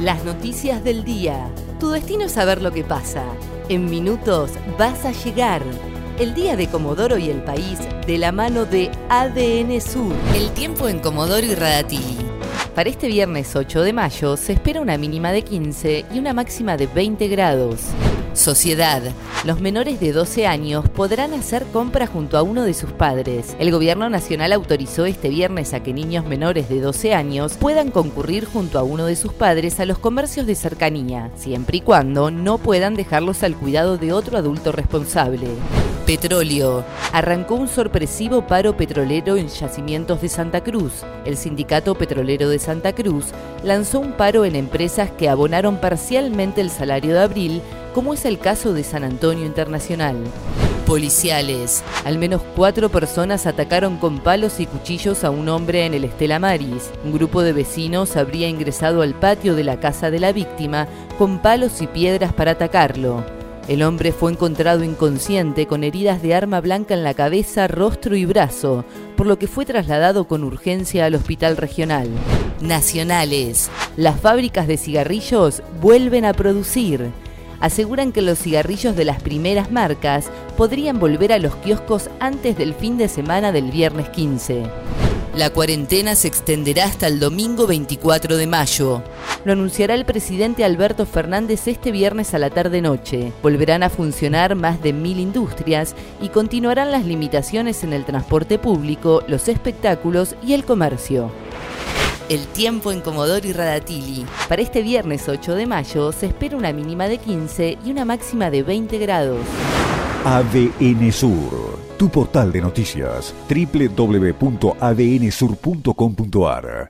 Las noticias del día. Tu destino es saber lo que pasa. En minutos vas a llegar. El día de Comodoro y el país de la mano de ADN Sur. El tiempo en Comodoro y Radatili. Para este viernes 8 de mayo se espera una mínima de 15 y una máxima de 20 grados. Sociedad. Los menores de 12 años podrán hacer compras junto a uno de sus padres. El gobierno nacional autorizó este viernes a que niños menores de 12 años puedan concurrir junto a uno de sus padres a los comercios de cercanía, siempre y cuando no puedan dejarlos al cuidado de otro adulto responsable. Petróleo. Arrancó un sorpresivo paro petrolero en yacimientos de Santa Cruz. El Sindicato Petrolero de Santa Cruz lanzó un paro en empresas que abonaron parcialmente el salario de abril como es el caso de San Antonio Internacional. Policiales. Al menos cuatro personas atacaron con palos y cuchillos a un hombre en el Estela Maris. Un grupo de vecinos habría ingresado al patio de la casa de la víctima con palos y piedras para atacarlo. El hombre fue encontrado inconsciente con heridas de arma blanca en la cabeza, rostro y brazo, por lo que fue trasladado con urgencia al hospital regional. Nacionales. Las fábricas de cigarrillos vuelven a producir aseguran que los cigarrillos de las primeras marcas podrían volver a los kioscos antes del fin de semana del viernes 15. La cuarentena se extenderá hasta el domingo 24 de mayo. Lo anunciará el presidente Alberto Fernández este viernes a la tarde-noche. Volverán a funcionar más de mil industrias y continuarán las limitaciones en el transporte público, los espectáculos y el comercio. El tiempo en Comodoro y Radatili. Para este viernes 8 de mayo se espera una mínima de 15 y una máxima de 20 grados. ADN Sur, tu portal de noticias, www.adnsur.com.ar